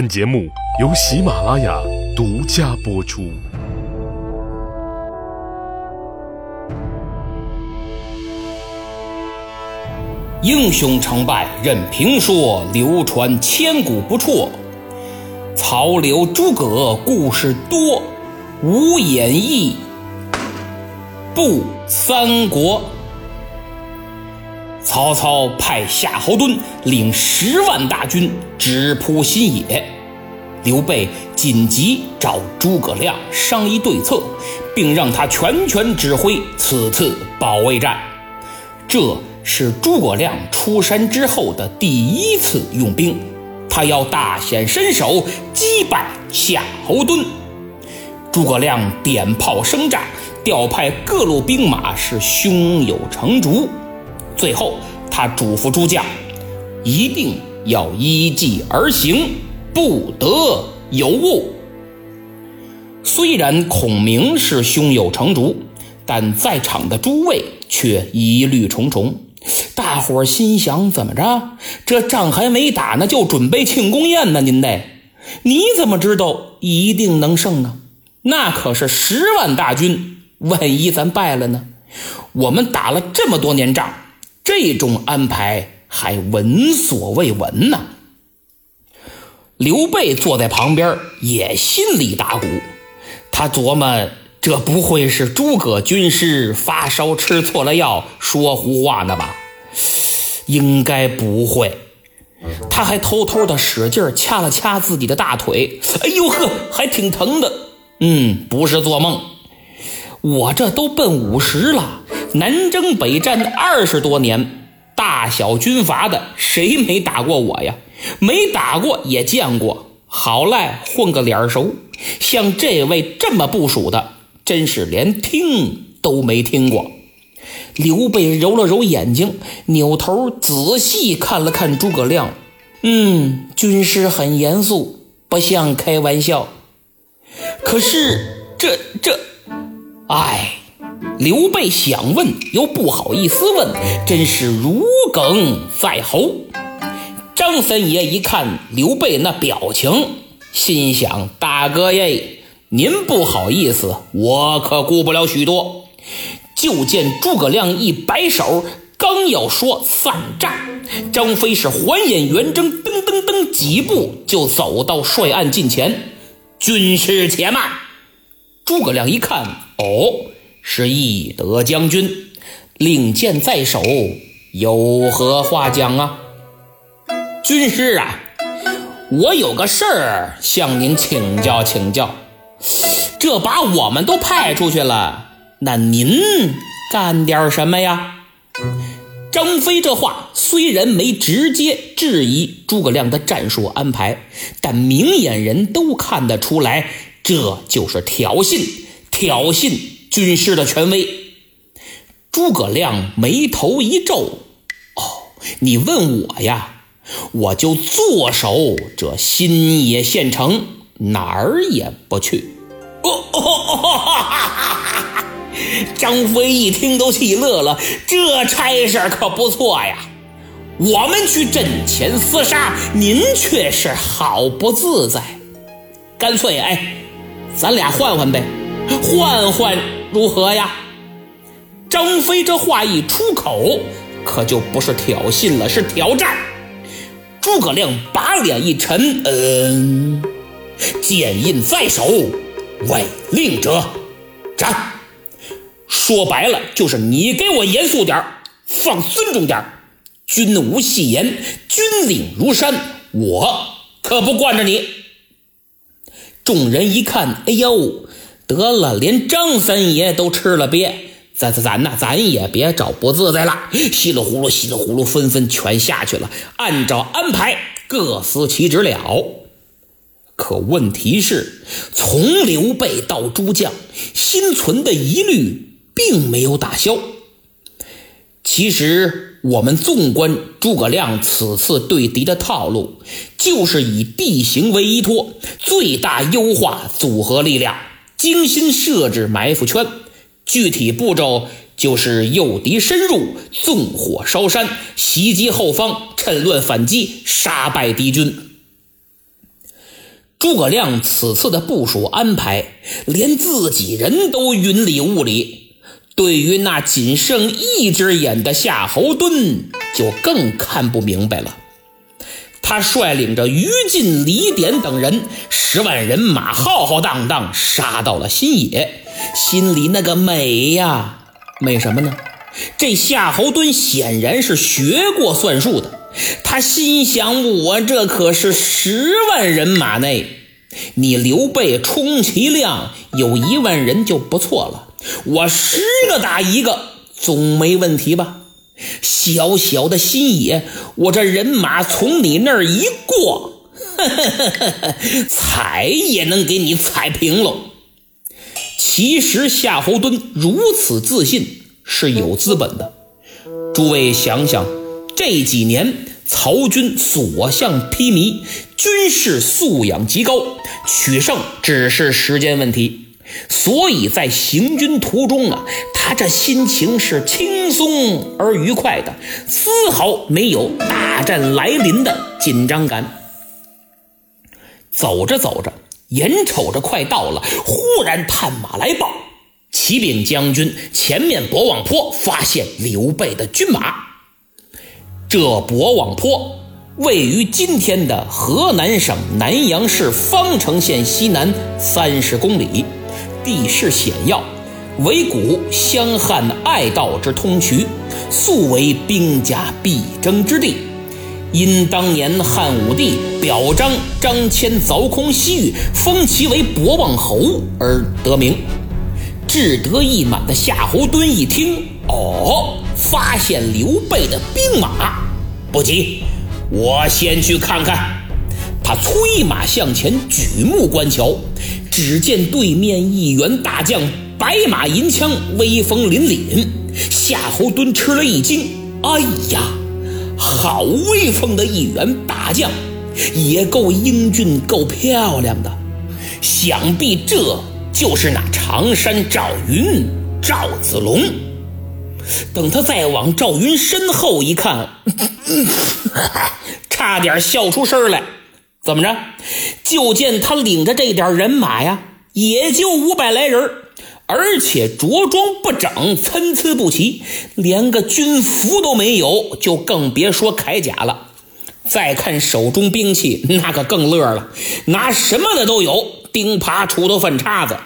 本节目由喜马拉雅独家播出。英雄成败任评说，流传千古不辍。曹刘诸葛故事多，无演义不三国。曹操派夏侯惇领十万大军直扑新野，刘备紧急找诸葛亮商议对策，并让他全权指挥此次保卫战。这是诸葛亮出山之后的第一次用兵，他要大显身手，击败夏侯惇。诸葛亮点炮声炸，调派各路兵马，是胸有成竹。最后，他嘱咐诸将，一定要依计而行，不得有误。虽然孔明是胸有成竹，但在场的诸位却疑虑重重。大伙儿心想：怎么着？这仗还没打呢，就准备庆功宴呢？您得，你怎么知道一定能胜呢？那可是十万大军，万一咱败了呢？我们打了这么多年仗。这种安排还闻所未闻呢。刘备坐在旁边也心里打鼓，他琢磨：这不会是诸葛军师发烧吃错了药说胡话呢吧？应该不会。他还偷偷的使劲掐了掐自己的大腿，哎呦呵，还挺疼的。嗯，不是做梦。我这都奔五十了。南征北战二十多年，大小军阀的谁没打过我呀？没打过也见过，好赖混个脸熟。像这位这么部署的，真是连听都没听过。刘备揉了揉眼睛，扭头仔细看了看诸葛亮，嗯，军师很严肃，不像开玩笑。可是这这，哎。刘备想问又不好意思问，真是如鲠在喉。张三爷一看刘备那表情，心想：大哥耶，您不好意思，我可顾不了许多。就见诸葛亮一摆手，刚要说散战，张飞是还眼圆睁，噔噔噔几步就走到帅案近前。军师且慢。诸葛亮一看，哦。是翼德将军，令箭在手，有何话讲啊？军师啊，我有个事儿向您请教请教。这把我们都派出去了，那您干点什么呀？张飞这话虽然没直接质疑诸葛亮的战术安排，但明眼人都看得出来，这就是挑衅，挑衅。军师的权威，诸葛亮眉头一皱：“哦，你问我呀，我就坐守这新野县城，哪儿也不去。”哦哦哦！张飞一听都气乐了，这差事可不错呀。我们去阵前厮杀，您却是好不自在。干脆，哎，咱俩换换呗，换换。如何呀？张飞这话一出口，可就不是挑衅了，是挑战。诸葛亮把脸一沉，嗯，剑印在手，违令者斩。说白了，就是你给我严肃点放尊重点军无戏言，军令如山，我可不惯着你。众人一看，哎呦！得了，连张三爷都吃了瘪，咱咱咱呐，咱也别找不自在了。稀里呼噜，稀里呼噜，纷纷全下去了。按照安排，各司其职了。可问题是，从刘备到诸将，心存的疑虑并没有打消。其实，我们纵观诸葛亮此次对敌的套路，就是以地形为依托，最大优化组合力量。精心设置埋伏圈，具体步骤就是诱敌深入，纵火烧山，袭击后方，趁乱反击，杀败敌军。诸葛亮此次的部署安排，连自己人都云里雾里，对于那仅剩一只眼的夏侯惇就更看不明白了。他率领着于禁、李典等人十万人马，浩浩荡荡杀到了新野，心里那个美呀，美什么呢？这夏侯惇显然是学过算术的。他心想：“我这可是十万人马内，你刘备充其量有一万人就不错了。我十个打一个，总没问题吧？小小的新野，我这人马从你那儿一过，踩也能给你踩平喽。”其实夏侯惇如此自信是有资本的。诸位想想。这几年，曹军所向披靡，军事素养极高，取胜只是时间问题。所以在行军途中啊，他这心情是轻松而愉快的，丝毫没有大战来临的紧张感。走着走着，眼瞅着快到了，忽然探马来报：启禀将军，前面博望坡发现刘备的军马。这博望坡位于今天的河南省南阳市方城县西南三十公里，地势险要，为古湘汉隘道之通衢，素为兵家必争之地。因当年汉武帝表彰张骞凿空西域，封其为博望侯而得名。志得意满的夏侯惇一听，哦。发现刘备的兵马，不急，我先去看看。他催马向前，举目观瞧，只见对面一员大将，白马银枪，威风凛凛。夏侯惇吃了一惊，哎呀，好威风的一员大将，也够英俊，够漂亮的。想必这就是那常山赵云赵子龙。等他再往赵云身后一看，差点笑出声来。怎么着？就见他领着这点人马呀，也就五百来人，而且着装不整，参差不齐，连个军服都没有，就更别说铠甲了。再看手中兵器，那可更乐了，拿什么的都有，钉耙、锄头、粪叉子。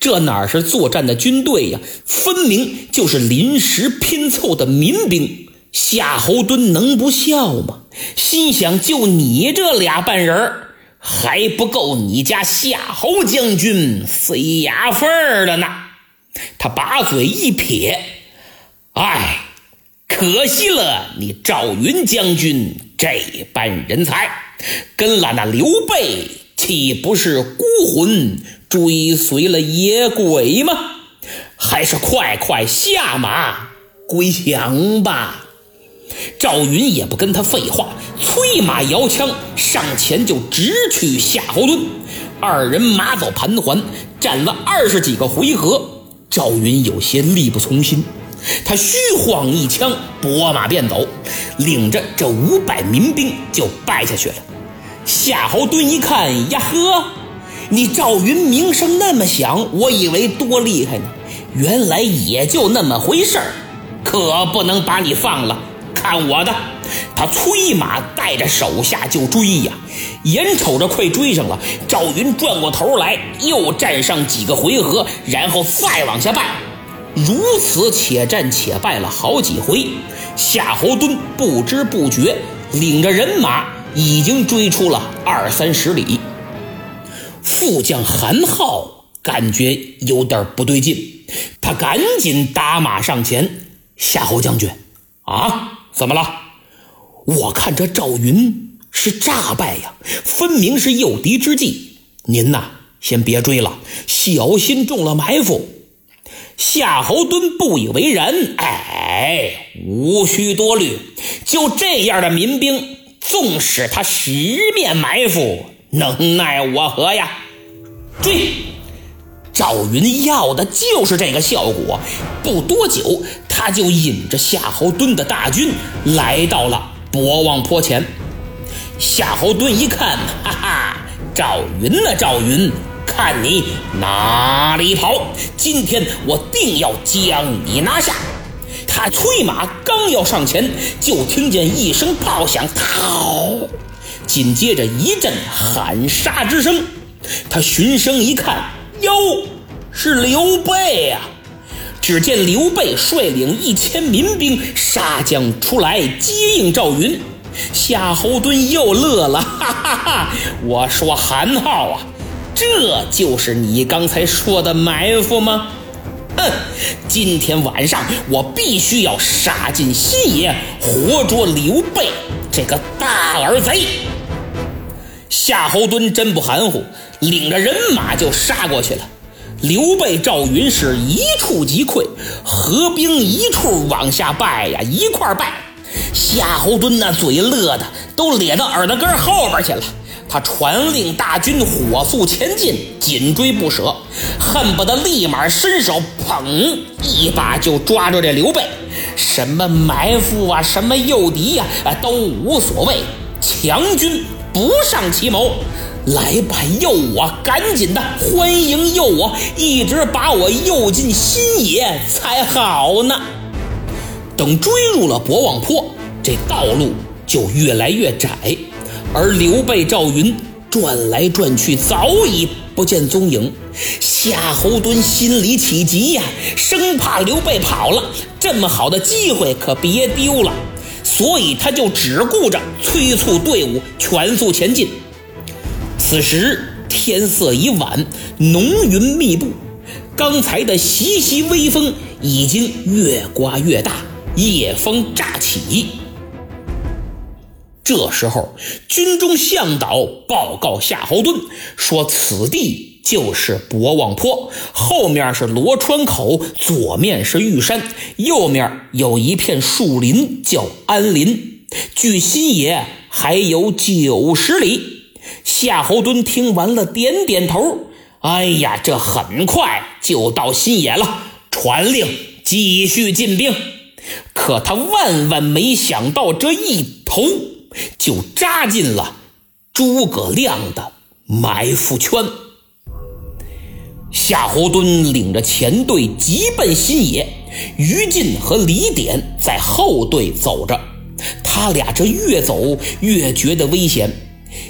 这哪是作战的军队呀？分明就是临时拼凑的民兵。夏侯惇能不笑吗？心想：就你这俩半人还不够你家夏侯将军塞牙缝的呢。他把嘴一撇：“哎，可惜了你赵云将军这般人才，跟了那刘备，岂不是孤魂？”追随了野鬼吗？还是快快下马归降吧！赵云也不跟他废话，催马摇枪上前就直取夏侯惇。二人马走盘桓，战了二十几个回合，赵云有些力不从心，他虚晃一枪，拨马便走，领着这五百民兵就败下去了。夏侯惇一看，呀呵！你赵云名声那么响，我以为多厉害呢，原来也就那么回事儿，可不能把你放了。看我的！他催马带着手下就追呀，眼瞅着快追上了，赵云转过头来又战上几个回合，然后再往下败，如此且战且败了好几回。夏侯惇不知不觉领着人马已经追出了二三十里。副将韩浩感觉有点不对劲，他赶紧打马上前：“夏侯将军，啊，怎么了？我看这赵云是诈败呀，分明是诱敌之计。您呐，先别追了，小心中了埋伏。”夏侯惇不以为然：“哎，无需多虑，就这样的民兵，纵使他十面埋伏。”能奈我何呀？追！赵云要的就是这个效果。不多久，他就引着夏侯惇的大军来到了博望坡前。夏侯惇一看，哈哈，赵云呐，赵云，看你哪里跑！今天我定要将你拿下！他催马刚要上前，就听见一声炮响，逃！紧接着一阵喊杀之声。他循声一看，是刘备呀！只见刘备率领一千民兵杀将出来接应赵云。夏侯惇又乐了，哈哈哈！我说韩浩啊，这就是你刚才说的埋伏吗？哼！今天晚上我必须要杀进新野，活捉刘备这个大耳贼。夏侯惇真不含糊，领着人马就杀过去了。刘备、赵云是一触即溃，合兵一处往下败呀，一块败。夏侯惇那嘴乐的都咧到耳朵根后边去了。他传令大军火速前进，紧追不舍，恨不得立马伸手，砰一把就抓住这刘备。什么埋伏啊，什么诱敌呀，啊都无所谓。强军不上奇谋，来吧，诱我，赶紧的，欢迎诱我，一直把我诱进新野才好呢。等追入了博望坡，这道路就越来越窄。而刘备、赵云转来转去，早已不见踪影。夏侯惇心里起急呀，生怕刘备跑了，这么好的机会可别丢了。所以他就只顾着催促队伍全速前进。此时天色已晚，浓云密布，刚才的习习微风已经越刮越大，夜风乍起。这时候，军中向导报告夏侯惇说：“此地就是博望坡，后面是罗川口，左面是玉山，右面有一片树林，叫安林。距新野还有九十里。”夏侯惇听完了，点点头：“哎呀，这很快就到新野了。”传令继续进兵。可他万万没想到，这一头。就扎进了诸葛亮的埋伏圈。夏侯惇领着前队急奔新野，于禁和李典在后队走着。他俩这越走越觉得危险，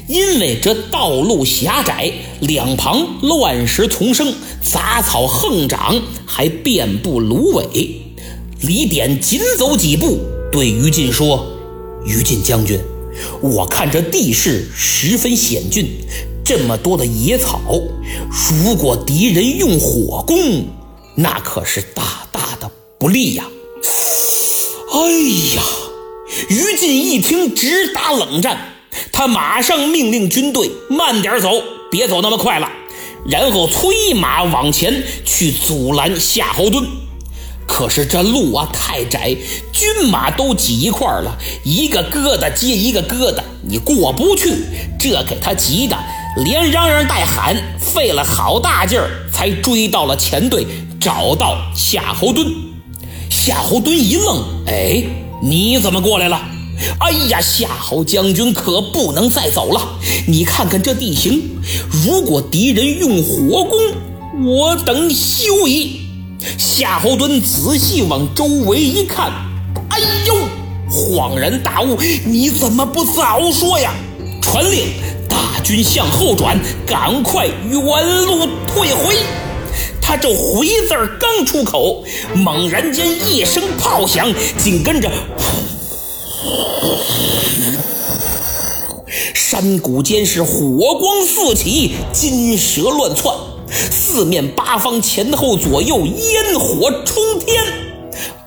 因为这道路狭窄，两旁乱石丛生，杂草横长，还遍布芦苇。李典紧走几步，对于禁说：“于禁将军。”我看这地势十分险峻，这么多的野草，如果敌人用火攻，那可是大大的不利呀！哎呀，于禁一听直打冷战，他马上命令军队慢点走，别走那么快了，然后催马往前去阻拦夏侯惇。可是这路啊太窄，军马都挤一块了，一个疙瘩接一个疙瘩，你过不去。这给他急的连嚷嚷带喊，费了好大劲儿才追到了前队，找到夏侯惇。夏侯惇一愣：“哎，你怎么过来了？”“哎呀，夏侯将军可不能再走了！你看看这地形，如果敌人用火攻，我等休矣。”夏侯惇仔细往周围一看，哎呦！恍然大悟，你怎么不早说呀？传令，大军向后转，赶快原路退回。他这回字刚出口，猛然间一声炮响，紧跟着，山谷间是火光四起，金蛇乱窜。四面八方、前后左右，烟火冲天，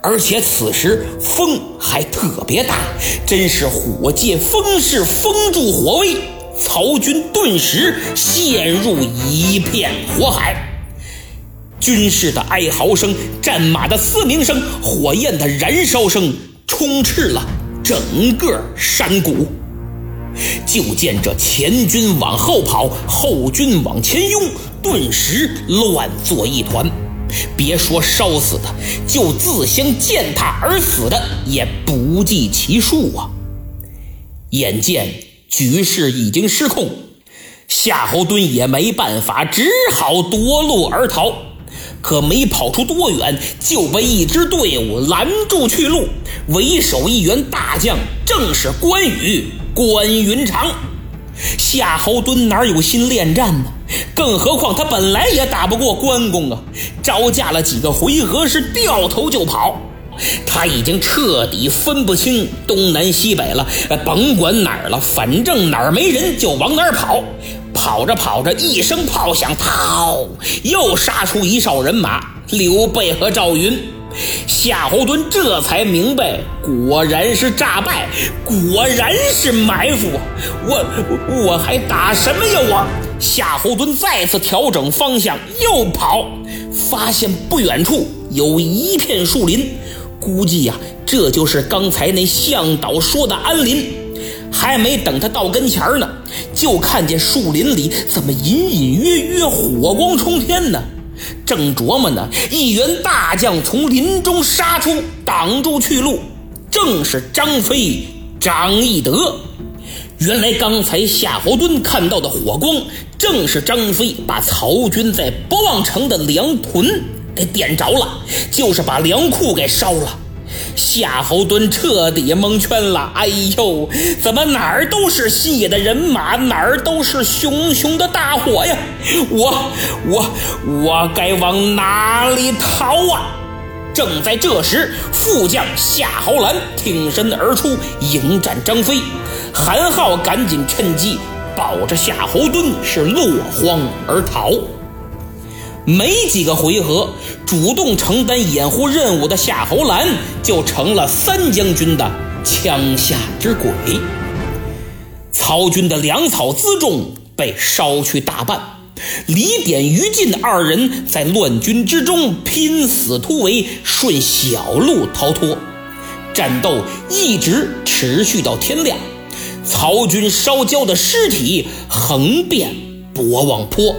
而且此时风还特别大，真是火借风势，风助火威。曹军顿时陷入一片火海，军士的哀嚎声、战马的嘶鸣声、火焰的燃烧声，充斥了整个山谷。就见这前军往后跑，后军往前拥。顿时乱作一团，别说烧死的，就自相践踏而死的也不计其数啊！眼见局势已经失控，夏侯惇也没办法，只好夺路而逃。可没跑出多远，就被一支队伍拦住去路。为首一员大将，正是关羽关云长。夏侯惇哪有心恋战呢？更何况他本来也打不过关公啊！招架了几个回合，是掉头就跑。他已经彻底分不清东南西北了，甭管哪儿了，反正哪儿没人就往哪儿跑。跑着跑着，一声炮响，逃，又杀出一哨人马，刘备和赵云。夏侯惇这才明白，果然是诈败，果然是埋伏。我我还打什么呀？我夏侯惇再次调整方向，又跑，发现不远处有一片树林，估计呀，这就是刚才那向导说的安林。还没等他到跟前呢，就看见树林里怎么隐隐约约火光冲天呢？正琢磨呢，一员大将从林中杀出，挡住去路，正是张飞张翼德。原来刚才夏侯惇看到的火光，正是张飞把曹军在博望城的粮屯给点着了，就是把粮库给烧了。夏侯惇彻底蒙圈了。哎呦，怎么哪儿都是新野的人马，哪儿都是熊熊的大火呀！我我我该往哪里逃啊？正在这时，副将夏侯兰挺身而出迎战张飞，韩浩赶紧趁机抱着夏侯惇是落荒而逃。没几个回合，主动承担掩护任务的夏侯兰就成了三将军的枪下之鬼。曹军的粮草辎重被烧去大半，李典、于禁二人在乱军之中拼死突围，顺小路逃脱。战斗一直持续到天亮，曹军烧焦的尸体横遍博望坡。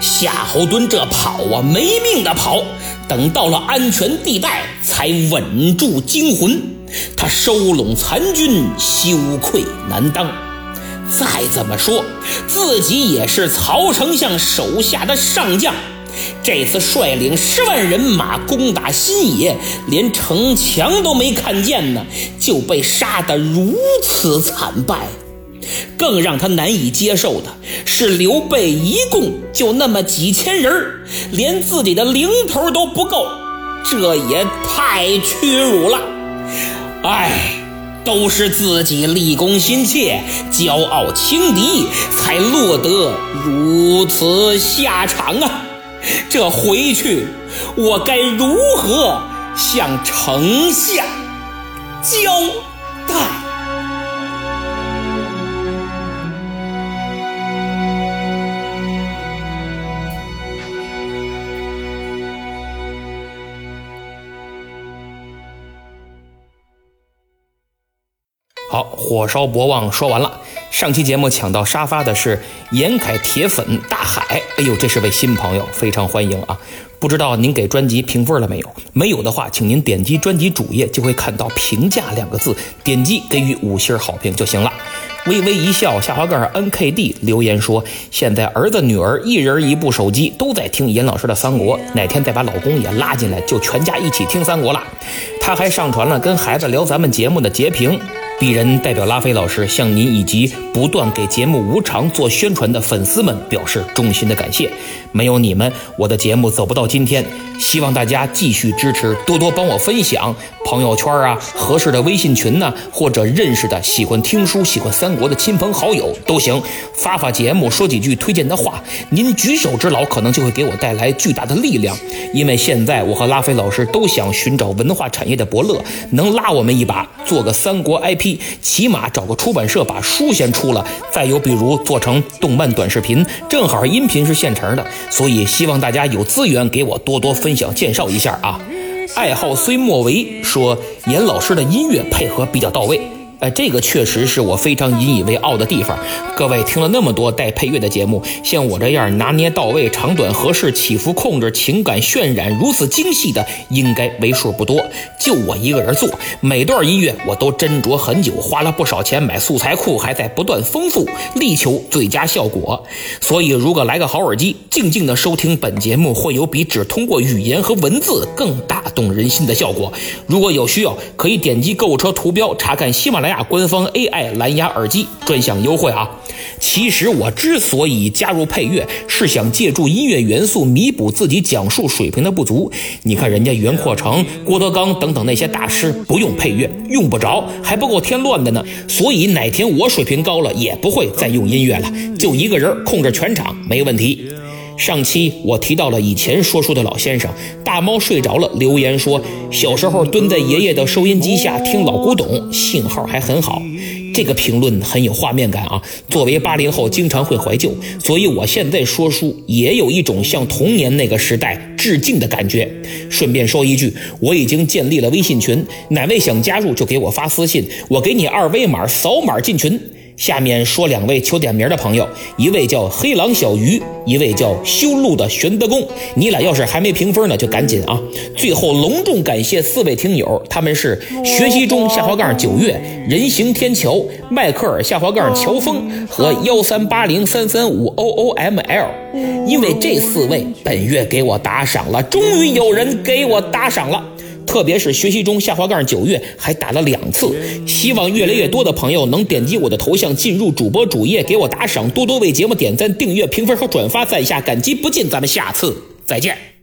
夏侯惇这跑啊，没命的跑。等到了安全地带，才稳住惊魂。他收拢残军，羞愧难当。再怎么说，自己也是曹丞相手下的上将。这次率领十万人马攻打新野，连城墙都没看见呢，就被杀得如此惨败。更让他难以接受的是，刘备一共就那么几千人连自己的零头都不够，这也太屈辱了。唉，都是自己立功心切、骄傲轻敌，才落得如此下场啊！这回去我该如何向丞相交代？好，火烧博望说完了。上期节目抢到沙发的是严凯铁粉大海，哎呦，这是位新朋友，非常欢迎啊！不知道您给专辑评分了没有？没有的话，请您点击专辑主页就会看到评价两个字，点击给予五星好评就行了。微微一笑，下滑盖 N K D 留言说：“现在儿子女儿一人一部手机，都在听严老师的三国。哪天再把老公也拉进来，就全家一起听三国了。”他还上传了跟孩子聊咱们节目的截屏。鄙人代表拉菲老师向您以及不断给节目无偿做宣传的粉丝们表示衷心的感谢，没有你们，我的节目走不到今天。希望大家继续支持，多多帮我分享朋友圈啊，合适的微信群呢，或者认识的喜欢听书、喜欢三国的亲朋好友都行，发发节目，说几句推荐的话，您举手之劳可能就会给我带来巨大的力量。因为现在我和拉菲老师都想寻找文化产业的伯乐，能拉我们一把，做个三国 IP。起码找个出版社把书先出了，再有比如做成动漫短视频，正好音频是现成的，所以希望大家有资源给我多多分享介绍一下啊。爱好虽莫为说严老师的音乐配合比较到位。这个确实是我非常引以为傲的地方。各位听了那么多带配乐的节目，像我这样拿捏到位、长短合适、起伏控制、情感渲染如此精细的，应该为数不多。就我一个人做，每段音乐我都斟酌很久，花了不少钱买素材库，还在不断丰富，力求最佳效果。所以，如果来个好耳机，静静的收听本节目，会有比只通过语言和文字更打动人心的效果。如果有需要，可以点击购物车图标查看喜马拉雅官方 AI 蓝牙耳机专享优惠啊！其实我之所以加入配乐，是想借助音乐元素弥补自己讲述水平的不足。你看人家袁阔成、郭德纲等等那些大师不用配乐，用不着，还不够添乱的呢。所以哪天我水平高了，也不会再用音乐了，就一个人控制全场，没问题。上期我提到了以前说书的老先生大猫睡着了，留言说小时候蹲在爷爷的收音机下听老古董，信号还很好。这个评论很有画面感啊！作为八零后，经常会怀旧，所以我现在说书也有一种向童年那个时代致敬的感觉。顺便说一句，我已经建立了微信群，哪位想加入就给我发私信，我给你二维码，扫码进群。下面说两位求点名的朋友，一位叫黑狼小鱼，一位叫修路的玄德公。你俩要是还没评分呢，就赶紧啊！最后隆重感谢四位听友，他们是学习中下滑杠九月、人行天桥、迈克尔下滑杠乔峰和幺三八零三三五 O O M L。因为这四位本月给我打赏了，终于有人给我打赏了。特别是学习中下滑杠九月还打了两次，希望越来越多的朋友能点击我的头像进入主播主页给我打赏，多多为节目点赞、订阅、评分和转发，在下感激不尽。咱们下次再见。